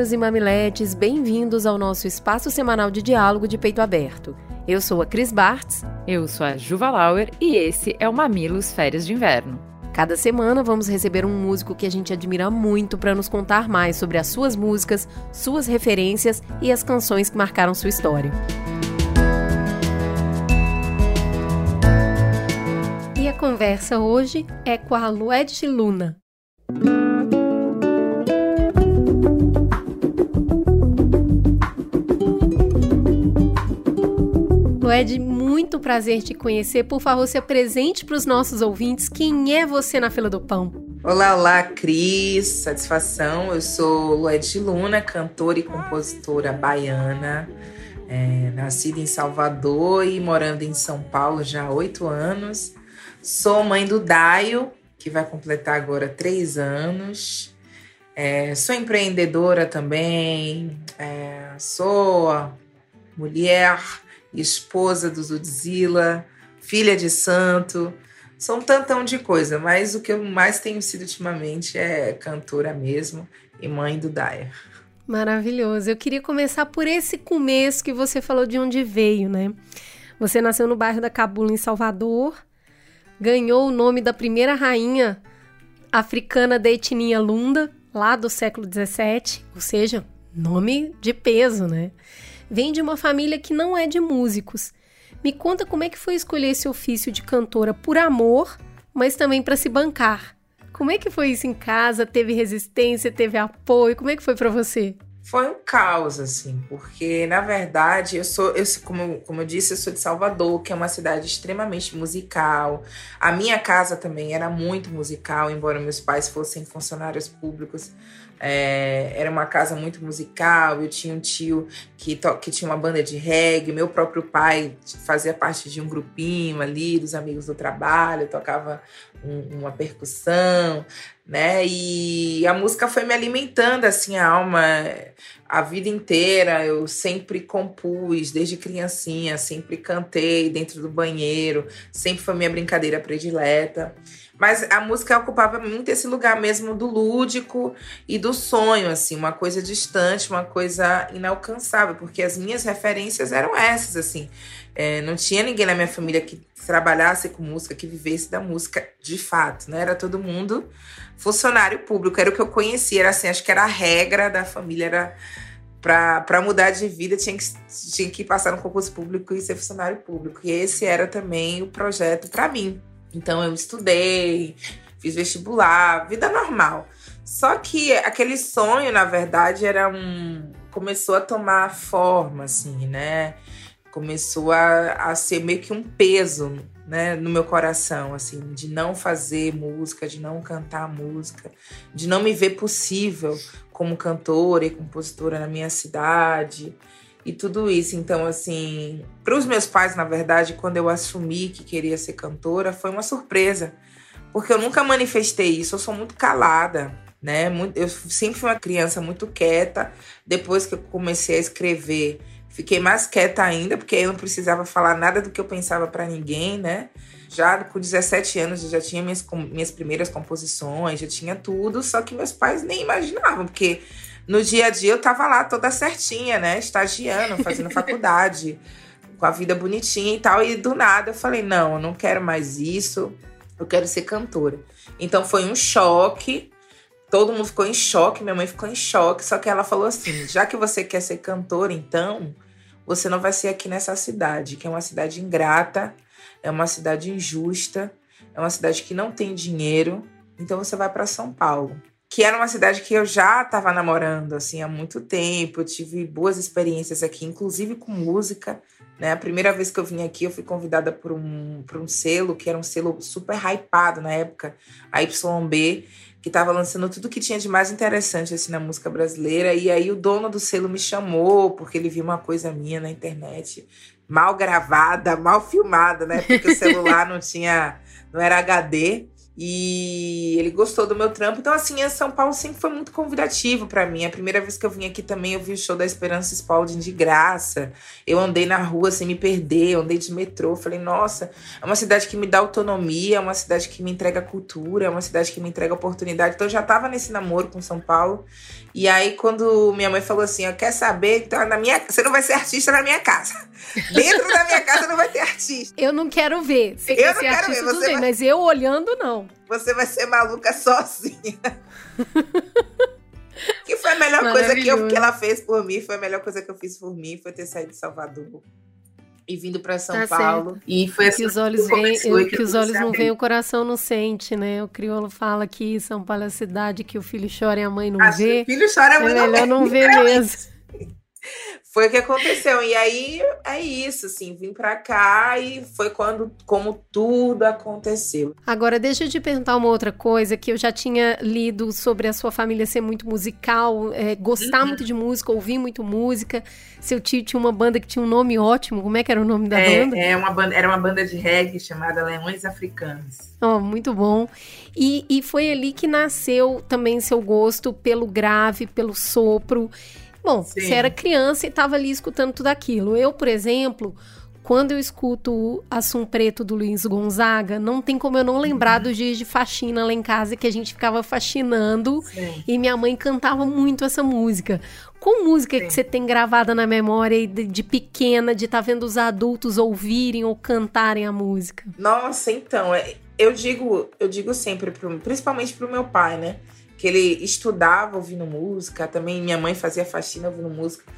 Mamileiros e mamiletes, bem-vindos ao nosso espaço semanal de diálogo de peito aberto. Eu sou a Cris Bartz. Eu sou a Juva Lauer e esse é o Mamilos Férias de Inverno. Cada semana vamos receber um músico que a gente admira muito para nos contar mais sobre as suas músicas, suas referências e as canções que marcaram sua história. E a conversa hoje é com a Lued Luna. Lued, muito prazer te conhecer. Por favor, se apresente para os nossos ouvintes. Quem é você na fila do pão? Olá, olá, Cris. Satisfação. Eu sou Lued Luna, cantora e compositora baiana. É, nascida em Salvador e morando em São Paulo já há oito anos. Sou mãe do Daio, que vai completar agora três anos. É, sou empreendedora também. É, sou mulher esposa do Zudzilla, filha de santo. São um tantão de coisa, mas o que eu mais tenho sido ultimamente é cantora mesmo e mãe do Dyer. Maravilhoso. Eu queria começar por esse começo que você falou de onde veio, né? Você nasceu no bairro da Cabula, em Salvador, ganhou o nome da primeira rainha africana da etnia Lunda, lá do século XVII, ou seja, nome de peso, né? Vem de uma família que não é de músicos. Me conta como é que foi escolher esse ofício de cantora por amor, mas também para se bancar. Como é que foi isso em casa? Teve resistência, teve apoio? Como é que foi para você? Foi um caos, assim, porque na verdade eu sou, eu, como, como eu disse, eu sou de Salvador, que é uma cidade extremamente musical. A minha casa também era muito musical, embora meus pais fossem funcionários públicos. É, era uma casa muito musical. Eu tinha um tio que, que tinha uma banda de reggae. Meu próprio pai fazia parte de um grupinho ali, dos amigos do trabalho, tocava um, uma percussão, né? E a música foi me alimentando assim a alma a vida inteira. Eu sempre compus, desde criancinha, sempre cantei dentro do banheiro, sempre foi minha brincadeira predileta. Mas a música ocupava muito esse lugar mesmo do lúdico e do sonho, assim, uma coisa distante, uma coisa inalcançável, porque as minhas referências eram essas, assim. É, não tinha ninguém na minha família que trabalhasse com música, que vivesse da música de fato, né? Era todo mundo funcionário público, era o que eu conhecia, era assim, acho que era a regra da família, era para mudar de vida tinha que, tinha que passar no concurso público e ser funcionário público. E esse era também o projeto para mim. Então eu estudei, fiz vestibular, vida normal. Só que aquele sonho, na verdade, era um. começou a tomar forma, assim, né? Começou a, a ser meio que um peso né, no meu coração, assim, de não fazer música, de não cantar música, de não me ver possível como cantora e compositora na minha cidade e tudo isso. Então, assim, para os meus pais, na verdade, quando eu assumi que queria ser cantora, foi uma surpresa, porque eu nunca manifestei isso, eu sou muito calada. Né? Eu sempre fui uma criança muito quieta. Depois que eu comecei a escrever, fiquei mais quieta ainda, porque eu não precisava falar nada do que eu pensava para ninguém, né? Já com 17 anos eu já tinha minhas, minhas primeiras composições, já tinha tudo, só que meus pais nem imaginavam, porque no dia a dia eu tava lá toda certinha, né? Estagiando, fazendo faculdade, com a vida bonitinha e tal. E do nada eu falei: não, eu não quero mais isso, eu quero ser cantora. Então foi um choque. Todo mundo ficou em choque, minha mãe ficou em choque. Só que ela falou assim: já que você quer ser cantora, então você não vai ser aqui nessa cidade, que é uma cidade ingrata, é uma cidade injusta, é uma cidade que não tem dinheiro. Então você vai para São Paulo que era uma cidade que eu já estava namorando assim há muito tempo. Eu tive boas experiências aqui, inclusive com música. Né? A primeira vez que eu vim aqui, eu fui convidada por um, por um selo, que era um selo super hypado na época, a YB, que estava lançando tudo que tinha de mais interessante assim na música brasileira. E aí o dono do selo me chamou porque ele viu uma coisa minha na internet, mal gravada, mal filmada, né? Porque o celular não tinha, não era HD. E ele gostou do meu trampo. Então, assim, São Paulo sempre foi muito convidativo para mim. A primeira vez que eu vim aqui também, eu vi o show da Esperança Spalding de graça. Eu andei na rua sem me perder, eu andei de metrô. Falei, nossa, é uma cidade que me dá autonomia, é uma cidade que me entrega cultura, é uma cidade que me entrega oportunidade. Então, eu já tava nesse namoro com São Paulo. E aí, quando minha mãe falou assim: Eu quer saber? Então, na minha, você não vai ser artista na minha casa. Dentro da minha casa não vai ter artista. Eu não quero ver. Você eu quer não quero ver. Você vai... mas eu olhando, não. Você vai ser maluca sozinha. que foi a melhor coisa que, eu, que ela fez por mim, foi a melhor coisa que eu fiz por mim, foi ter saído de Salvador e vindo para São tá Paulo. Certo. E foi assim que os olhos veem, que, que os olhos não veem, o coração não sente, né? O crioulo fala que São Paulo é a cidade que o filho chora e a mãe não Acho vê. o filho chora e a mãe é não vê. não ver mesmo. Foi o que aconteceu. E aí é isso, assim, vim para cá e foi quando como tudo aconteceu. Agora deixa eu te perguntar uma outra coisa que eu já tinha lido sobre a sua família ser muito musical, é, gostar uhum. muito de música, ouvir muito música. Seu tio tinha uma banda que tinha um nome ótimo. Como é que era o nome da é, banda? É uma banda, era uma banda de reggae chamada Leões Africanos. Oh, muito bom. E, e foi ali que nasceu também seu gosto pelo grave, pelo sopro. Bom, Sim. você era criança e estava ali escutando tudo aquilo. Eu, por exemplo, quando eu escuto Assum Preto do Luiz Gonzaga, não tem como eu não lembrar uhum. dos dias de faxina lá em casa que a gente ficava faxinando Sim. e minha mãe cantava muito essa música. Qual música Sim. que você tem gravada na memória de, de pequena, de estar tá vendo os adultos ouvirem ou cantarem a música? Nossa, então, é, eu digo, eu digo sempre, pro, principalmente pro meu pai, né? Que ele estudava ouvindo música, também minha mãe fazia faxina ouvindo música.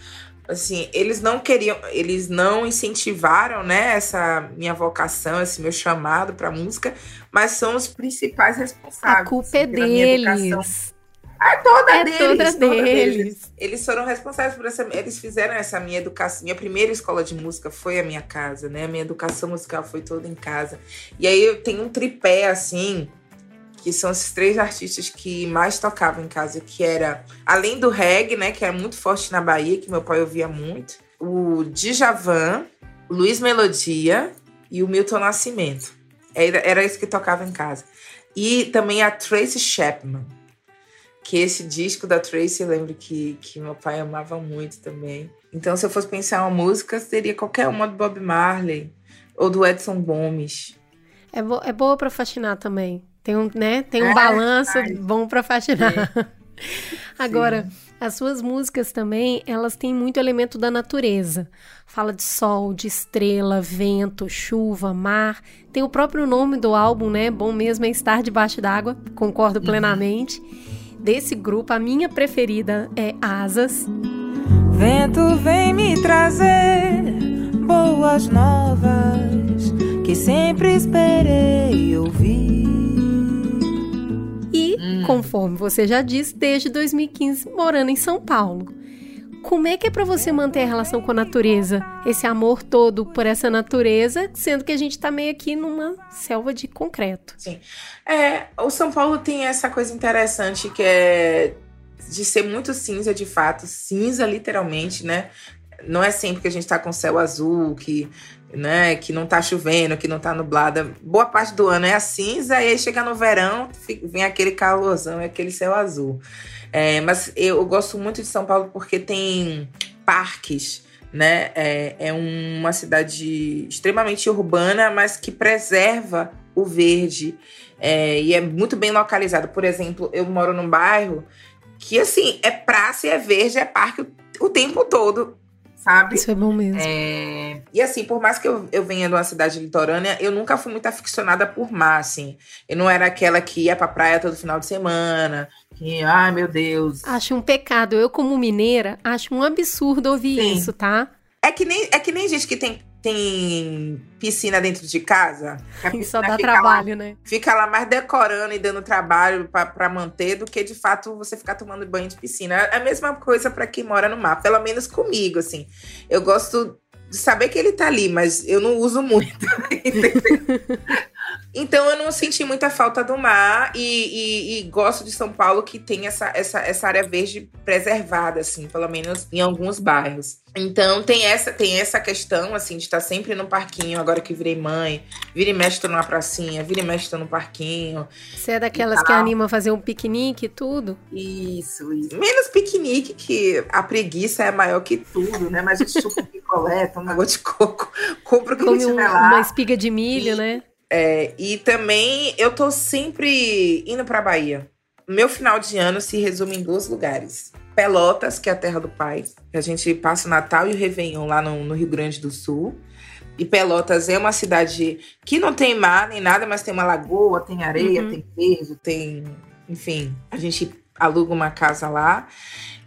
Assim, eles não queriam, eles não incentivaram, né, essa minha vocação, esse meu chamado para música, mas são os principais responsáveis. A culpa é deles. É toda é deles. Toda toda deles. deles. Eles foram responsáveis por essa. Eles fizeram essa minha educação. Minha primeira escola de música foi a minha casa, né? A minha educação musical foi toda em casa. E aí eu tenho um tripé assim que são esses três artistas que mais tocavam em casa, que era, além do reggae, né, que era muito forte na Bahia, que meu pai ouvia muito, o Djavan, Luiz Melodia e o Milton Nascimento. Era, era isso que tocava em casa. E também a Tracy Chapman, que esse disco da Tracy eu lembro que, que meu pai amava muito também. Então, se eu fosse pensar uma música, seria qualquer uma do Bob Marley ou do Edson Gomes. É, bo é boa para fascinar também. Tem um, né? Tem um é, balanço ai. bom para faxinar. É. Agora, Sim. as suas músicas também, elas têm muito elemento da natureza. Fala de sol, de estrela, vento, chuva, mar. Tem o próprio nome do álbum, né? Bom mesmo é estar debaixo d'água. Concordo uhum. plenamente. Desse grupo, a minha preferida é Asas. Vento vem me trazer boas novas que sempre esperei ouvir. Conforme você já disse, desde 2015 morando em São Paulo. Como é que é para você manter a relação com a natureza? Esse amor todo por essa natureza, sendo que a gente tá meio aqui numa selva de concreto. Sim. É, o São Paulo tem essa coisa interessante que é de ser muito cinza de fato, cinza literalmente, né? Não é sempre que a gente tá com céu azul, que né, que não tá chovendo, que não tá nublada. Boa parte do ano é a cinza, e aí chega no verão, vem aquele calorzão e aquele céu azul. É, mas eu gosto muito de São Paulo porque tem parques, né? É, é uma cidade extremamente urbana, mas que preserva o verde. É, e é muito bem localizado. Por exemplo, eu moro num bairro que, assim, é praça e é verde, é parque o, o tempo todo sabe? Isso é bom mesmo. É... E assim, por mais que eu, eu venha de uma cidade litorânea, eu nunca fui muito aficionada por mar, assim. Eu não era aquela que ia pra praia todo final de semana, que, ai meu Deus. Acho um pecado. Eu, como mineira, acho um absurdo ouvir Sim. isso, tá? É que, nem, é que nem gente que tem tem piscina dentro de casa. Que só dá trabalho, lá, né? Fica lá mais decorando e dando trabalho para manter do que de fato você ficar tomando banho de piscina. É a mesma coisa para quem mora no mar, pelo menos comigo, assim. Eu gosto de saber que ele tá ali, mas eu não uso muito. Então eu não senti muita falta do mar e, e, e, gosto de São Paulo que tem essa, essa, essa área verde preservada, assim, pelo menos em alguns bairros. Então tem essa, tem essa questão, assim, de estar sempre no parquinho, agora que virei mãe. Vira e mexe, tô numa pracinha, vira e mexe, tô no parquinho. Você é daquelas que anima a fazer um piquenique e tudo? Isso, isso. Menos piquenique, que a preguiça é maior que tudo, né? Mas a gente chupa picolé, toma água de coco, compra o que Come um, lá. Uma espiga de milho, e, né? É, e também eu tô sempre indo pra Bahia. Meu final de ano se resume em dois lugares. Pelotas, que é a terra do pai. A gente passa o Natal e o Réveillon lá no, no Rio Grande do Sul. E Pelotas é uma cidade que não tem mar nem nada, mas tem uma lagoa, tem areia, uhum. tem verde, tem. Enfim, a gente aluga uma casa lá.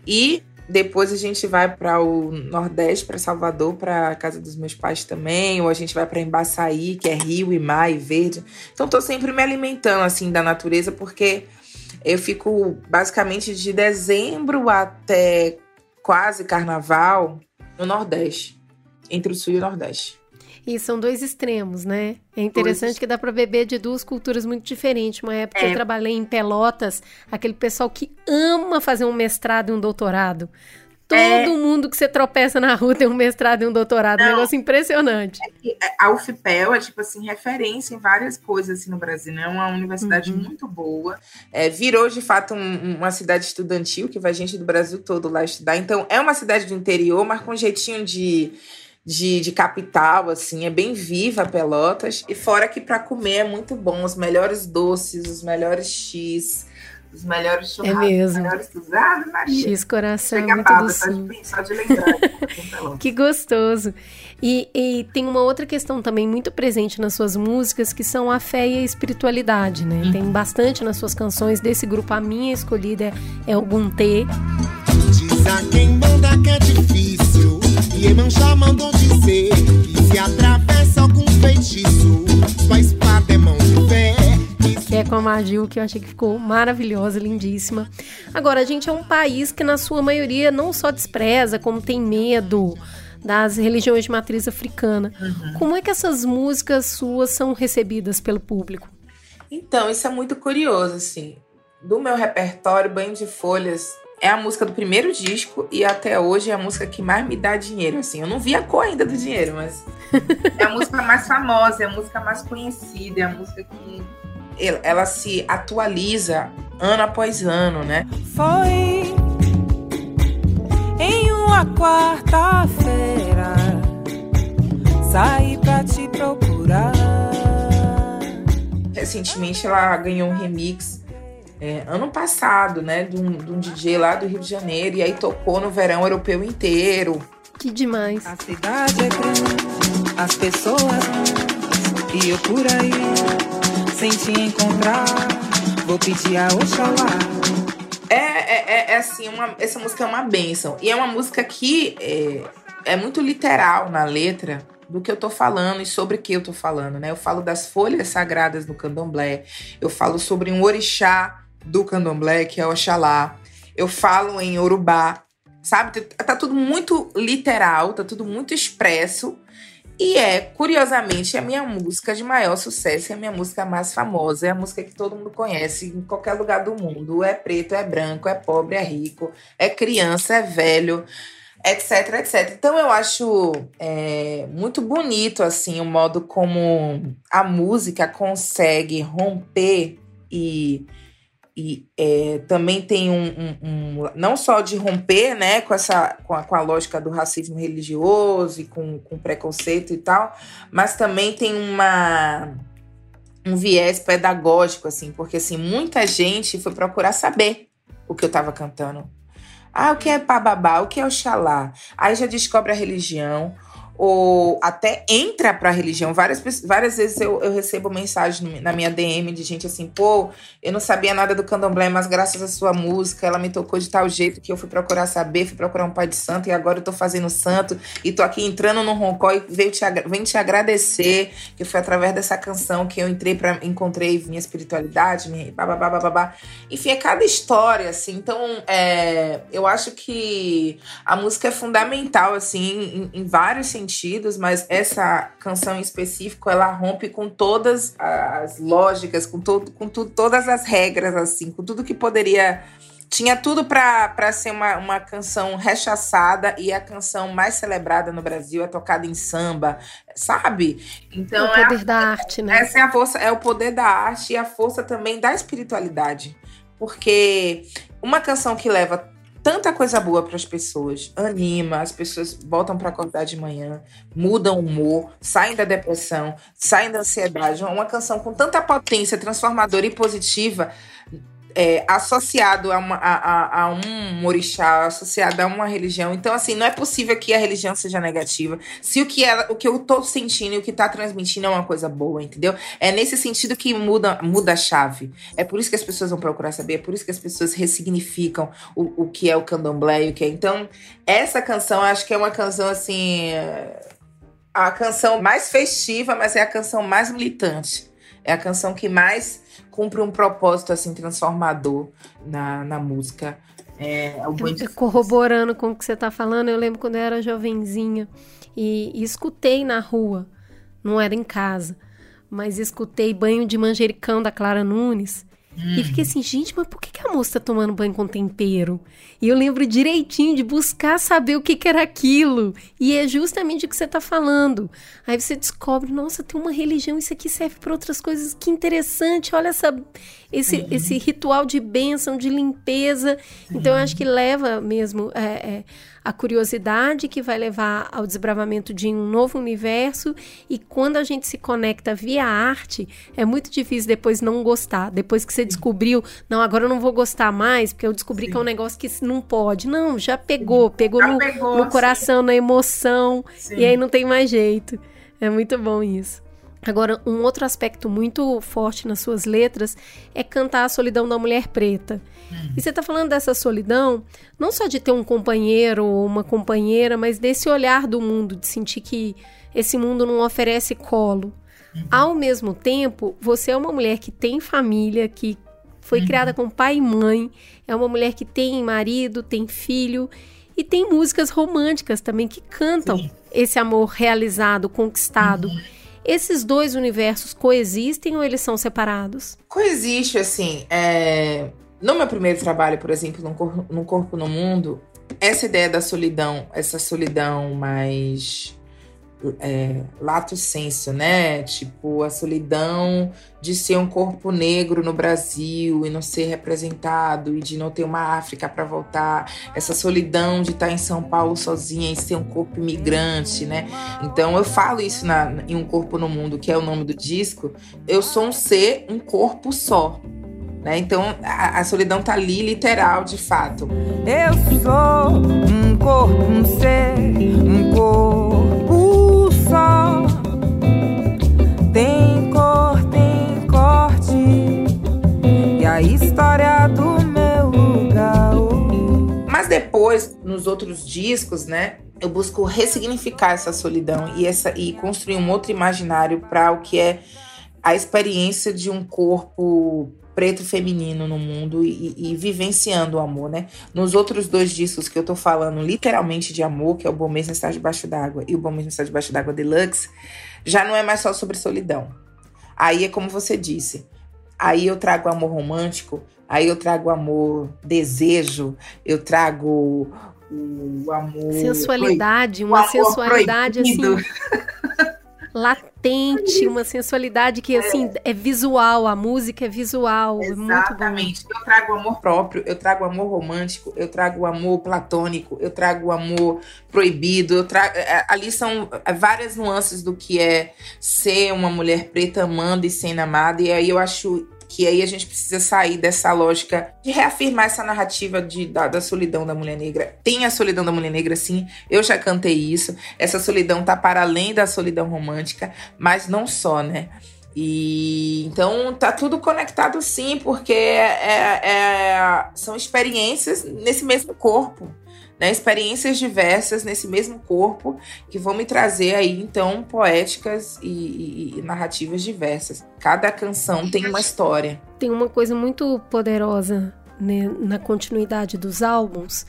E depois a gente vai para o Nordeste, para Salvador, para a casa dos meus pais também, ou a gente vai para Embaçaí, que é rio e mar e verde. Então tô sempre me alimentando assim da natureza porque eu fico basicamente de dezembro até quase carnaval no Nordeste, entre o Sul e o Nordeste. E são dois extremos, né? É interessante dois. que dá para beber de duas culturas muito diferentes. Uma época é. eu trabalhei em Pelotas, aquele pessoal que ama fazer um mestrado e um doutorado. Todo é... mundo que você tropeça na rua tem um mestrado e um doutorado, Não, um negócio impressionante. É a UFPEL é, tipo assim, referência em várias coisas assim, no Brasil, né? É uma universidade uhum. muito boa. É, virou, de fato, um, uma cidade estudantil, que vai gente do Brasil todo lá estudar. Então, é uma cidade do interior, mas com um jeitinho de de, de capital, assim, é bem viva Pelotas. E fora que para comer é muito bom, os melhores doces, os melhores X, os melhores churrascos, é mesmo. os melhores Maria. X coração Chega muito do sul. Só de lembrar. que gostoso. E, e, tem uma outra questão também muito presente nas suas músicas, que são a fé e a espiritualidade, né? Uhum. Tem bastante nas suas canções desse grupo. A minha escolhida é, é o Guntê. Diz a quem manda que é difícil Iemanjá mandou dizer que se atravessa algum feitiço, sua espada é mão de fé. Que é com a Magil, que eu achei que ficou maravilhosa, lindíssima. Agora, a gente é um país que, na sua maioria, não só despreza, como tem medo das religiões de matriz africana. Uhum. Como é que essas músicas suas são recebidas pelo público? Então, isso é muito curioso, assim. Do meu repertório, Banho de Folhas é a música do primeiro disco e até hoje é a música que mais me dá dinheiro, assim. Eu não vi a cor ainda do dinheiro, mas é a música mais famosa, é a música mais conhecida, é a música que ela se atualiza ano após ano, né? Foi em uma quarta-feira saí pra te procurar. Recentemente ela ganhou um remix é, ano passado, né, de um, de um DJ lá do Rio de Janeiro, e aí tocou no verão europeu inteiro. Que demais. A cidade é grande, as pessoas, e eu por aí, sem te encontrar, vou pedir a Oxalá. É, é, é, é assim, uma, essa música é uma benção. E é uma música que é, é muito literal na letra do que eu tô falando e sobre o que eu tô falando, né? Eu falo das folhas sagradas do candomblé, eu falo sobre um orixá do candomblé, que é Oxalá. Eu falo em Urubá, sabe? Tá tudo muito literal, tá tudo muito expresso. E é, curiosamente, a minha música de maior sucesso, é a minha música mais famosa, é a música que todo mundo conhece em qualquer lugar do mundo. É preto, é branco, é pobre, é rico, é criança, é velho, etc, etc. Então eu acho é, muito bonito, assim, o modo como a música consegue romper e e é, também tem um, um, um, não só de romper né, com, essa, com a, com, a, lógica do racismo religioso e com, com preconceito e tal, mas também tem uma um viés pedagógico, assim, porque assim, muita gente foi procurar saber o que eu estava cantando. Ah, o que é pababá? O que é Oxalá? Aí já descobre a religião, ou até entra para a religião. Várias, várias vezes eu, eu recebo mensagem na minha DM de gente assim, pô, eu não sabia nada do candomblé, mas graças à sua música, ela me tocou de tal jeito que eu fui procurar saber, fui procurar um pai de santo e agora eu tô fazendo santo e tô aqui entrando no roncó e venho te, venho te agradecer, que foi através dessa canção que eu entrei para encontrei minha espiritualidade, minha babá. Enfim, é cada história, assim. Então, é, eu acho que a música é fundamental, assim, em, em vários sentidos sentidos, mas essa canção em específico, ela rompe com todas as lógicas, com, todo, com tu, todas as regras, assim, com tudo que poderia tinha tudo para ser uma, uma canção rechaçada e a canção mais celebrada no Brasil é tocada em samba, sabe? Então o poder é a, da arte, né? Essa é a força, é o poder da arte e a força também da espiritualidade. Porque uma canção que leva tanta coisa boa para as pessoas, anima, as pessoas voltam para acordar de manhã, mudam o humor, saem da depressão, saem da ansiedade. Uma canção com tanta potência transformadora e positiva é, associado a, uma, a, a, um orixá, associado a uma religião. Então, assim, não é possível que a religião seja negativa. Se o que, ela, o que eu tô sentindo e o que tá transmitindo é uma coisa boa, entendeu? É nesse sentido que muda, muda a chave. É por isso que as pessoas vão procurar saber, é por isso que as pessoas ressignificam o, o que é o candomblé e o que é. Então, essa canção, acho que é uma canção, assim. A canção mais festiva, mas é a canção mais militante. É a canção que mais cumpre um propósito assim transformador na, na música. É, é Corroborando com o que você está falando, eu lembro quando eu era jovenzinha e, e escutei na rua, não era em casa, mas escutei Banho de Manjericão da Clara Nunes. Hum. E fiquei assim, gente, mas por que, que a moça tá tomando banho com tempero? E eu lembro direitinho de buscar saber o que, que era aquilo. E é justamente o que você tá falando. Aí você descobre, nossa, tem uma religião, isso aqui serve para outras coisas. Que interessante, olha essa, esse, uhum. esse ritual de bênção, de limpeza. Então, eu acho que leva mesmo. É, é, a curiosidade que vai levar ao desbravamento de um novo universo e quando a gente se conecta via arte, é muito difícil depois não gostar. Depois que você descobriu, não, agora eu não vou gostar mais, porque eu descobri sim. que é um negócio que não pode. Não, já pegou, pegou, já no, pegou, no coração, sim. na emoção, sim. e aí não tem mais jeito. É muito bom isso. Agora, um outro aspecto muito forte nas suas letras é cantar a solidão da mulher preta. Uhum. E você está falando dessa solidão, não só de ter um companheiro ou uma companheira, mas desse olhar do mundo, de sentir que esse mundo não oferece colo. Uhum. Ao mesmo tempo, você é uma mulher que tem família, que foi uhum. criada com pai e mãe, é uma mulher que tem marido, tem filho e tem músicas românticas também que cantam Sim. esse amor realizado, conquistado. Esses dois universos coexistem ou eles são separados? Coexiste, assim. É... No meu primeiro trabalho, por exemplo, no Corpo, no Corpo no Mundo, essa ideia da solidão, essa solidão mais é, lato senso, né? Tipo, a solidão de ser um corpo negro no Brasil e não ser representado e de não ter uma África para voltar, essa solidão de estar em São Paulo sozinha e ser um corpo imigrante, né? Então eu falo isso na, em Um Corpo no Mundo, que é o nome do disco. Eu sou um ser, um corpo só. Né? Então a, a solidão tá ali literal, de fato. Eu sou um corpo, um ser, um corpo a história do meu lugar. Mas depois, nos outros discos, né? Eu busco ressignificar essa solidão e, essa, e construir um outro imaginário para o que é a experiência de um corpo preto feminino no mundo e, e, vivenciando o amor, né? Nos outros dois discos que eu tô falando literalmente de amor, que é o Bom Mesmo Está Debaixo d'Água e o Bom Mesmo Está Debaixo d'Água Deluxe, já não é mais só sobre solidão. Aí é como você disse, aí eu trago amor romântico, aí eu trago amor desejo, eu trago o amor... Sensualidade, uma sensualidade proibido. assim... latente, uma sensualidade que, assim, é visual, a música é visual. Exatamente. É eu trago o amor próprio, eu trago o amor romântico, eu trago o amor platônico, eu trago o amor proibido, eu trago... É, ali são várias nuances do que é ser uma mulher preta amando e sendo amada, e aí eu acho que aí a gente precisa sair dessa lógica de reafirmar essa narrativa de, da, da, solidão da mulher negra. Tem a solidão da mulher negra, sim, eu já cantei isso. Essa solidão tá para além da solidão romântica, mas não só, né? E então tá tudo conectado sim, porque é, é, é são experiências nesse mesmo corpo né, experiências diversas nesse mesmo corpo que vão me trazer aí então poéticas e, e, e, narrativas diversas. Cada canção tem uma história. Tem uma coisa muito poderosa né, na continuidade dos álbuns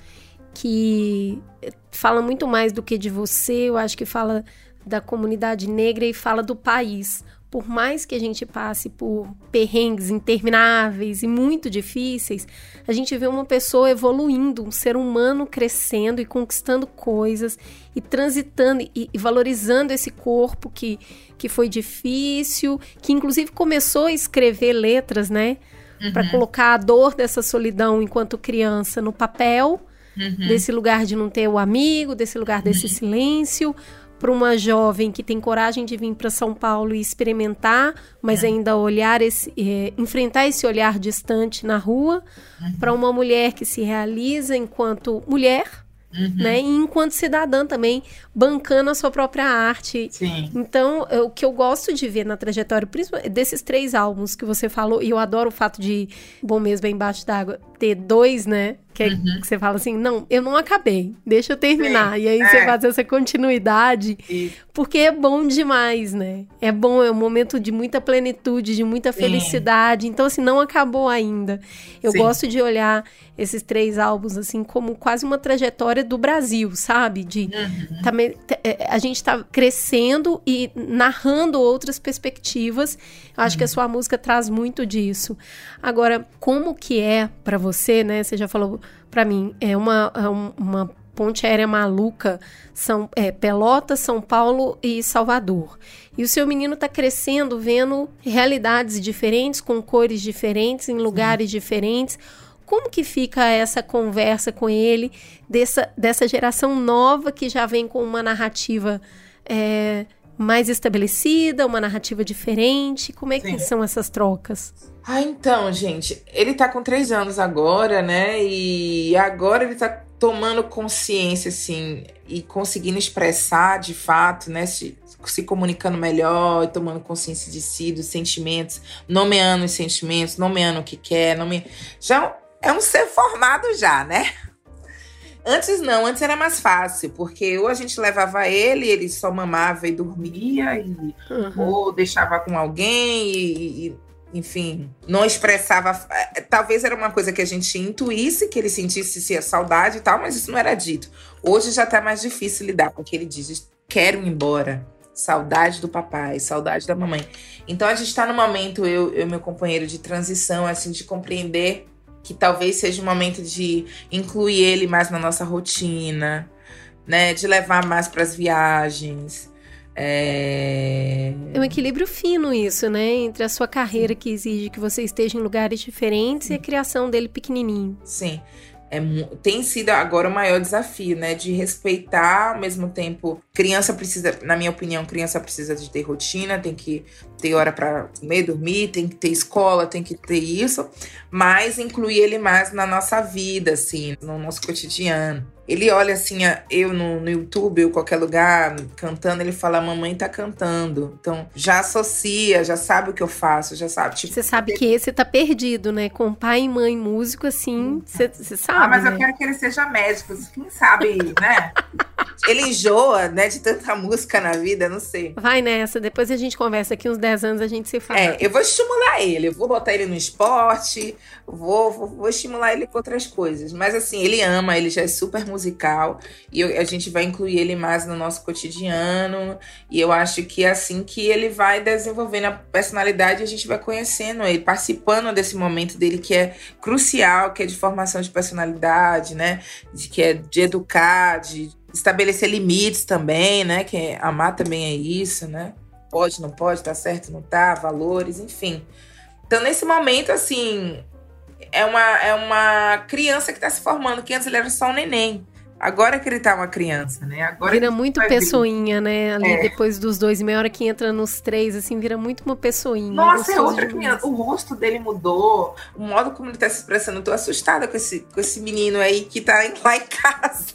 que fala muito mais do que de você, eu acho que fala da comunidade negra e fala do país por mais que a gente passe por perrengues intermináveis e muito difíceis, a gente vê uma pessoa evoluindo, um ser humano crescendo e conquistando coisas e transitando e, e valorizando esse corpo que, que foi difícil, que inclusive começou a escrever letras, né? Uhum. Para colocar a dor dessa solidão enquanto criança no papel, uhum. desse lugar de não ter o amigo, desse lugar desse uhum. silêncio para uma jovem que tem coragem de vir para São Paulo e experimentar, mas é. ainda olhar esse, é, enfrentar esse olhar distante na rua, uhum. para uma mulher que se realiza enquanto mulher, Uhum. Né? E enquanto cidadã também, bancando a sua própria arte. Sim. Então, o que eu gosto de ver na trajetória, principalmente desses três álbuns que você falou, e eu adoro o fato de Bom Mesmo é Embaixo d'Água ter dois, né? Que, é, uhum. que, você fala assim, não, eu não acabei, deixa eu terminar. Sim, e aí é. você faz essa continuidade, porque é bom demais, né? É bom, é um momento de muita plenitude, de muita Sim. felicidade. Então, assim, não acabou ainda. Eu Sim. gosto de olhar esses três álbuns, assim, como quase uma trajetória do Brasil, sabe? De uhum. também, é, a gente tá crescendo e narrando outras perspectivas. Eu acho uhum. que a uhum. sua música traz muito disso. Agora, como que é para você, né? Você já falou para mim, é uma, é uma ponte aérea maluca, são é, Pelotas, São Paulo e Salvador. E o seu menino está crescendo, vendo realidades diferentes, com cores diferentes, em lugares Sim. diferentes. Como que fica essa conversa com ele, dessa, dessa geração nova que já vem com uma narrativa é, mais estabelecida, uma narrativa diferente? Como é que Sim. são essas trocas? Ah, então, gente, ele tá com três anos agora, né? E agora ele tá tomando consciência, assim, e conseguindo expressar de fato, né? Se, se comunicando melhor, e tomando consciência de si, dos sentimentos, nomeando os sentimentos, nomeando o que quer, nome... já é um ser formado já, né? Antes não, antes era mais fácil, porque ou a gente levava ele, ele só mamava e dormia, e, uhum. ou deixava com alguém, e, e, enfim, não expressava. Eh, talvez era uma coisa que a gente intuísse, que ele sentisse se a saudade e tal, mas isso não era dito. Hoje já tá mais difícil lidar, porque ele diz: quero ir embora. Saudade do papai, saudade da mamãe. Então a gente tá no momento, eu e meu companheiro, de transição, assim, de compreender que talvez seja o momento de incluir ele mais na nossa rotina, né? De levar mais para as viagens. É... é um equilíbrio fino isso, né? Entre a sua carreira que exige que você esteja em lugares diferentes e a criação dele pequenininho. Sim é, tem sido agora o maior desafio, né? De respeitar ao mesmo tempo. Criança precisa, na minha opinião, criança precisa de ter rotina, tem que ter hora para comer, dormir, tem que ter escola, tem que ter isso, mas incluir ele mais na nossa vida, assim, no nosso cotidiano. Ele olha assim, eu no, no YouTube ou qualquer lugar cantando, ele fala: Mamãe tá cantando. Então já associa, já sabe o que eu faço, já sabe. Tipo, você sabe que esse tá perdido, né? Com pai e mãe músico, assim, você sabe. Ah, mas né? eu quero que ele seja médico. Quem sabe, né? ele enjoa, né, de tanta música na vida, não sei. Vai nessa, depois a gente conversa aqui uns 10 anos, a gente se fala. É, eu vou estimular ele, eu vou botar ele no esporte, vou, vou, vou estimular ele com outras coisas. Mas assim, ele ama, ele já é super musical e eu, a gente vai incluir ele mais no nosso cotidiano. E eu acho que é assim que ele vai desenvolvendo a personalidade, a gente vai conhecendo ele, participando desse momento dele que é crucial, que é de formação de personalidade, né? De, que é de educar, de estabelecer limites também, né? Que amar também é isso, né? Pode, não pode, tá certo, não tá, valores, enfim. Então, nesse momento, assim, é uma, é uma criança que tá se formando, que antes ele era só um neném. Agora que ele tá uma criança, né? Agora vira muito pessoinha, né? Ali é. depois dos dois, meia hora que entra nos três, assim, vira muito uma pessoinha. Nossa, é outra criança. O rosto dele mudou, o modo como ele tá se expressando. Eu tô assustada com esse, com esse menino aí que tá lá em casa.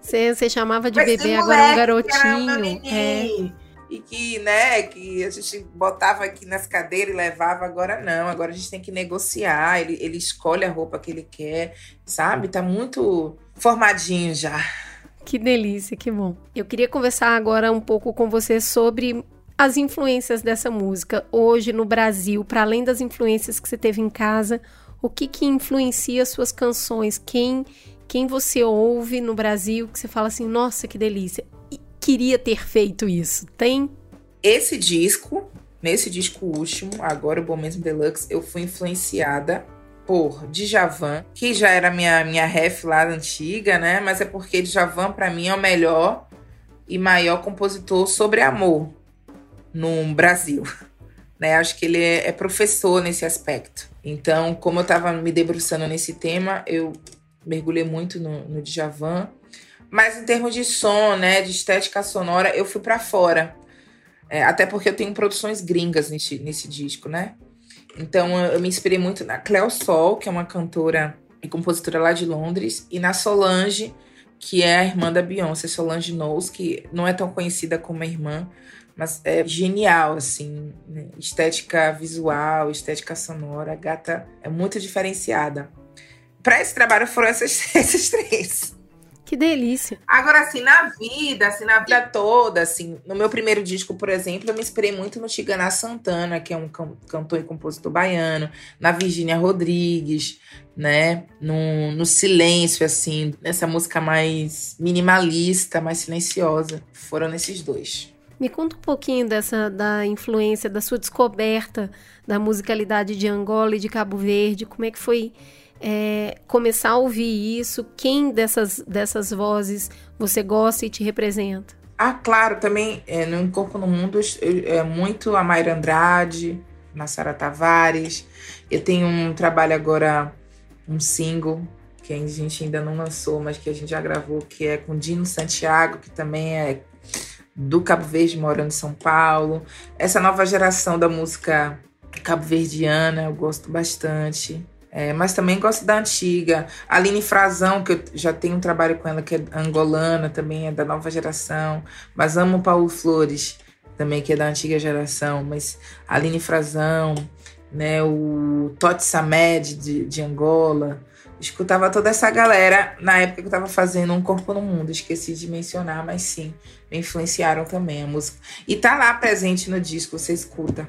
Você, você chamava de bebê, agora é um garotinho. É. E que, né, que a gente botava aqui nas cadeiras e levava, agora não. Agora a gente tem que negociar. Ele, ele escolhe a roupa que ele quer, sabe? Tá muito formadinho já. Que delícia, que bom. Eu queria conversar agora um pouco com você sobre as influências dessa música hoje no Brasil, para além das influências que você teve em casa, o que que influencia suas canções? Quem Quem você ouve no Brasil que você fala assim, nossa, que delícia. E queria ter feito isso. Tem? Esse disco, nesse disco último, agora o Bom Mesmo Deluxe, eu fui influenciada por Djavan, que já era minha minha ref lá antiga, né? Mas é porque Djavan para mim é o melhor e maior compositor sobre amor no Brasil. Né? Acho que ele é, é professor nesse aspecto. Então, como eu estava me debruçando nesse tema, eu mergulhei muito no, no Djavan. Mas em termos de som, né, de estética sonora, eu fui para fora. É, até porque eu tenho produções gringas nesse, nesse disco, né? Então eu me inspirei muito na Cleo Sol, que é uma cantora e compositora lá de Londres, e na Solange, que é a irmã da Beyoncé, Solange Knowles, que não é tão conhecida como a irmã, mas é genial, assim, né? estética visual, estética sonora, a gata é muito diferenciada. Para esse trabalho foram essas, esses três. Que delícia. Agora, assim, na vida, assim, na vida toda, assim, no meu primeiro disco, por exemplo, eu me inspirei muito no Tigana Santana, que é um cantor e compositor baiano, na Virgínia Rodrigues, né? No, no silêncio, assim, nessa música mais minimalista, mais silenciosa. Foram nesses dois. Me conta um pouquinho dessa da influência, da sua descoberta da musicalidade de Angola e de Cabo Verde. Como é que foi é, começar a ouvir isso? Quem dessas, dessas vozes você gosta e te representa? Ah, claro, também é, no Corpo no Mundo é muito a Mayra Andrade, Sara Tavares. Eu tenho um trabalho agora, um single, que a gente ainda não lançou, mas que a gente já gravou, que é com Dino Santiago, que também é do Cabo Verde, morando em São Paulo. Essa nova geração da música cabo-verdiana eu gosto bastante. É, mas também gosto da antiga. Aline Frazão, que eu já tenho um trabalho com ela, que é angolana, também é da nova geração. Mas amo Paulo Flores, também, que é da antiga geração. Mas Aline Frazão, né, o Totti Samed, de, de Angola. Escutava toda essa galera na época que eu estava fazendo Um Corpo no Mundo. Esqueci de mencionar, mas sim, me influenciaram também a música. E tá lá presente no disco, você escuta.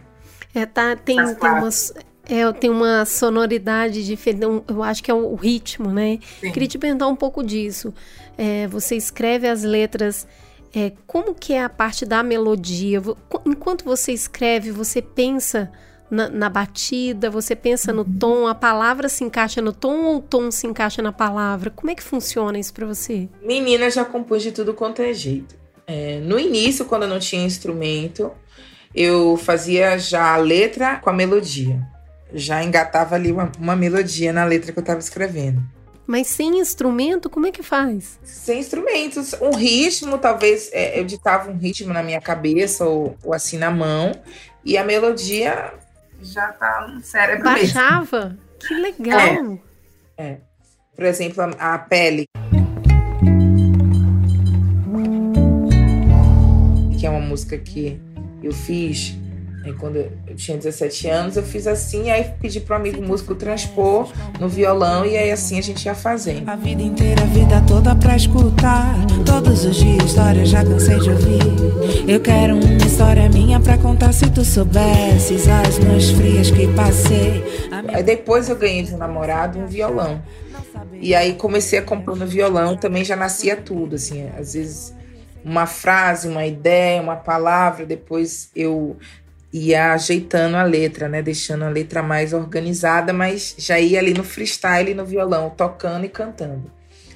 É, tá, tem, tem umas é, tem uma sonoridade diferente, eu acho que é o ritmo, né? Sim. Queria te perguntar um pouco disso. É, você escreve as letras, é, como que é a parte da melodia? Enquanto você escreve, você pensa na, na batida, você pensa no uhum. tom, a palavra se encaixa no tom ou o tom se encaixa na palavra? Como é que funciona isso para você? Menina, já compus de tudo quanto é jeito. É, no início, quando eu não tinha instrumento, eu fazia já a letra com a melodia já engatava ali uma, uma melodia na letra que eu estava escrevendo. Mas sem instrumento, como é que faz? Sem instrumentos. Um ritmo, talvez é, eu ditava um ritmo na minha cabeça ou, ou, assim na mão. E a melodia já tá no cérebro Baixava? Mesmo. Que legal! É. é. Por exemplo, a, a pele. Que é uma música que eu fiz Aí quando eu tinha 17 anos, eu fiz assim, aí pedi pro amigo músico transpor no violão e aí assim a gente ia fazendo. A vida inteira, a vida toda pra escutar. Todos os dias história já cansei de ouvir. Eu quero uma história minha pra contar se tu soubesses as noites frias que passei. Aí depois eu ganhei de um namorado um violão. E aí comecei a compor no violão, também já nascia tudo, assim, às vezes uma frase, uma ideia, uma palavra, depois eu ia ajeitando a letra, né? Deixando a letra mais organizada, mas já ia ali no freestyle, no violão, tocando e cantando.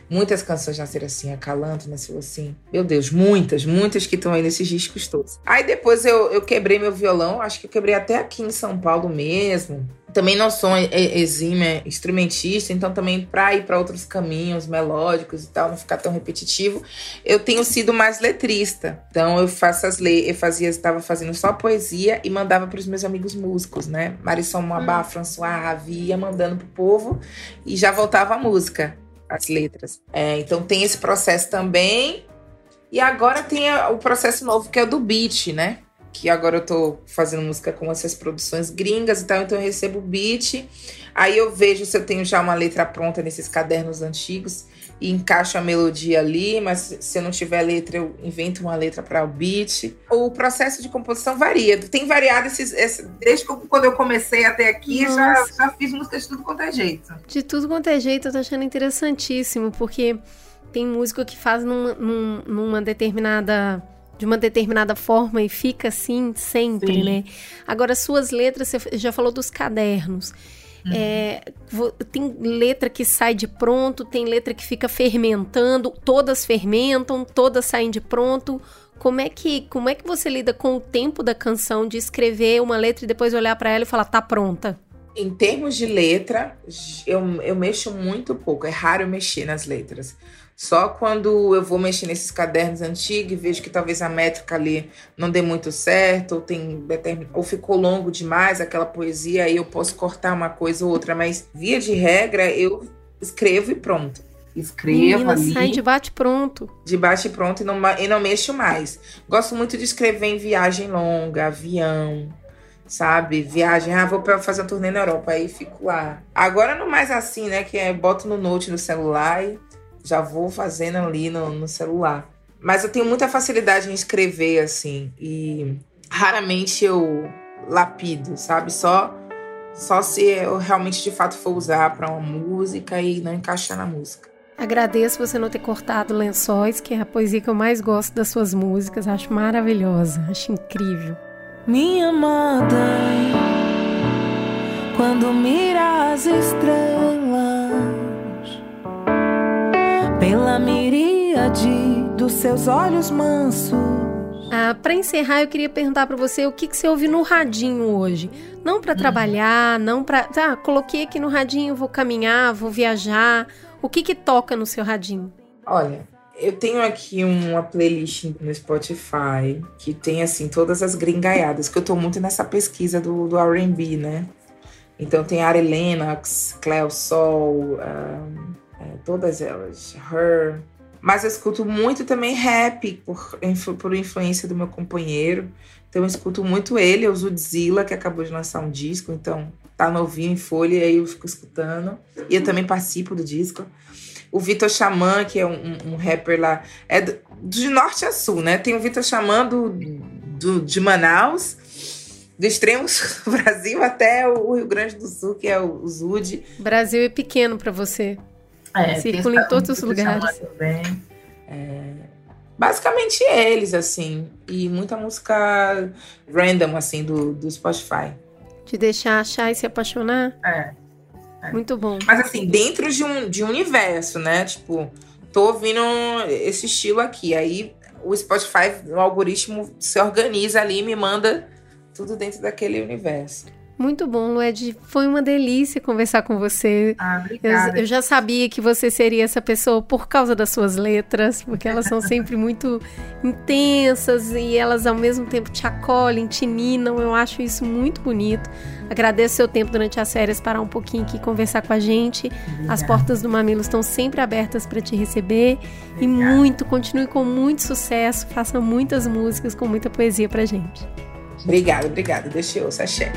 Muitas canções nasceram assim, a Calanto nasceu assim. Meu Deus, muitas, muitas que estão aí nesses discos todos. Aí depois eu, eu quebrei meu violão, acho que eu quebrei até aqui em São Paulo mesmo. Também não sou exímia instrumentista, então também para ir para outros caminhos melódicos e tal, não ficar tão repetitivo, eu tenho sido mais letrista. Então eu faço as le eu fazia, estava fazendo só poesia e mandava para os meus amigos músicos, né? Marisol Moabá, hum. François Ravi, ia mandando pro povo e já voltava a música as letras. É, então tem esse processo também. E agora tem o processo novo que é o do beat, né? Que agora eu tô fazendo música com essas produções gringas e tal, então eu recebo beat. Aí eu vejo se eu tenho já uma letra pronta nesses cadernos antigos e encaixo a melodia ali, mas se eu não tiver letra, eu invento uma letra para o beat. O processo de composição varia. Tem variado esses. esses desde quando eu comecei até aqui, já, já fiz música de tudo quanto é jeito. De tudo quanto é jeito, eu tô achando interessantíssimo, porque tem músico que faz numa, numa determinada de uma determinada forma e fica assim sempre, Sim. né? Agora, suas letras, você já falou dos cadernos. Uhum. É, tem letra que sai de pronto, tem letra que fica fermentando, todas fermentam, todas saem de pronto. Como é que como é que você lida com o tempo da canção de escrever uma letra e depois olhar para ela e falar tá pronta? Em termos de letra, eu, eu mexo muito pouco. É raro mexer nas letras. Só quando eu vou mexer nesses cadernos antigos e vejo que talvez a métrica ali não dê muito certo, ou, tem, ou ficou longo demais aquela poesia, aí eu posso cortar uma coisa ou outra, mas via de regra eu escrevo e pronto. Escrevo Menina, ali. sai de bate pronto. De bate pronto e não, e não mexo mais. Gosto muito de escrever em viagem longa, avião, sabe? Viagem, ah, vou fazer uma turnê na Europa, aí fico lá. Agora não mais assim, né? Que é boto no note no celular e já vou fazendo ali no, no celular. Mas eu tenho muita facilidade em escrever, assim, e raramente eu lapido, sabe? Só só se eu realmente de fato for usar para uma música e não encaixar na música. Agradeço você não ter cortado Lençóis, que é a poesia que eu mais gosto das suas músicas. Acho maravilhosa, acho incrível. Minha amada, quando mira as estrelas pela miríade dos seus olhos mansos. Ah, para encerrar, eu queria perguntar para você o que, que você ouve no radinho hoje. Não para trabalhar, não para. Tá, coloquei aqui no radinho, vou caminhar, vou viajar. O que que toca no seu radinho? Olha, eu tenho aqui uma playlist no Spotify que tem assim todas as gringaiadas, que eu tô muito nessa pesquisa do, do R&B, né? Então tem Ari Lennox, Cleo Sol, um, é, todas elas, Her. Mas eu escuto muito também rap, por, por influência do meu companheiro. Então eu escuto muito ele, o Zudzilla, que acabou de lançar um disco, então tá novinho em folha, e aí eu fico escutando. E eu também participo do disco. O Vitor Xamã, que é um, um, rapper lá, é do, de norte a sul, né? Tem o Vitor Xamã do, do, de Manaus, do extremo sul do Brasil até o Rio Grande do Sul, que é o, o Zud. Brasil é pequeno para você. É, Circula em todos os lugares. É, basicamente eles, assim. E muita música random, assim, do, do Spotify. Te deixar achar e se apaixonar? É. é. Muito bom. Mas assim, dentro de um, de um universo, né? Tipo, tô ouvindo esse estilo aqui. Aí o Spotify, o algoritmo se organiza ali e me manda tudo dentro daquele universo. Muito bom, Lued. Foi uma delícia conversar com você. Ah, obrigada. Eu, eu, já sabia que você seria essa pessoa por causa das suas letras, porque elas são sempre muito intensas e elas ao mesmo tempo te acolhem, te ninam. Eu acho isso muito bonito. Agradeço seu tempo durante as férias parar um pouquinho aqui conversar com a gente. Obrigada. As portas do Mamilo estão sempre abertas para te receber Obrigada. e muito, continue com muito sucesso, faça muitas músicas com muita poesia pra gente. Obrigada, obrigada. Deixa eu, Sachê.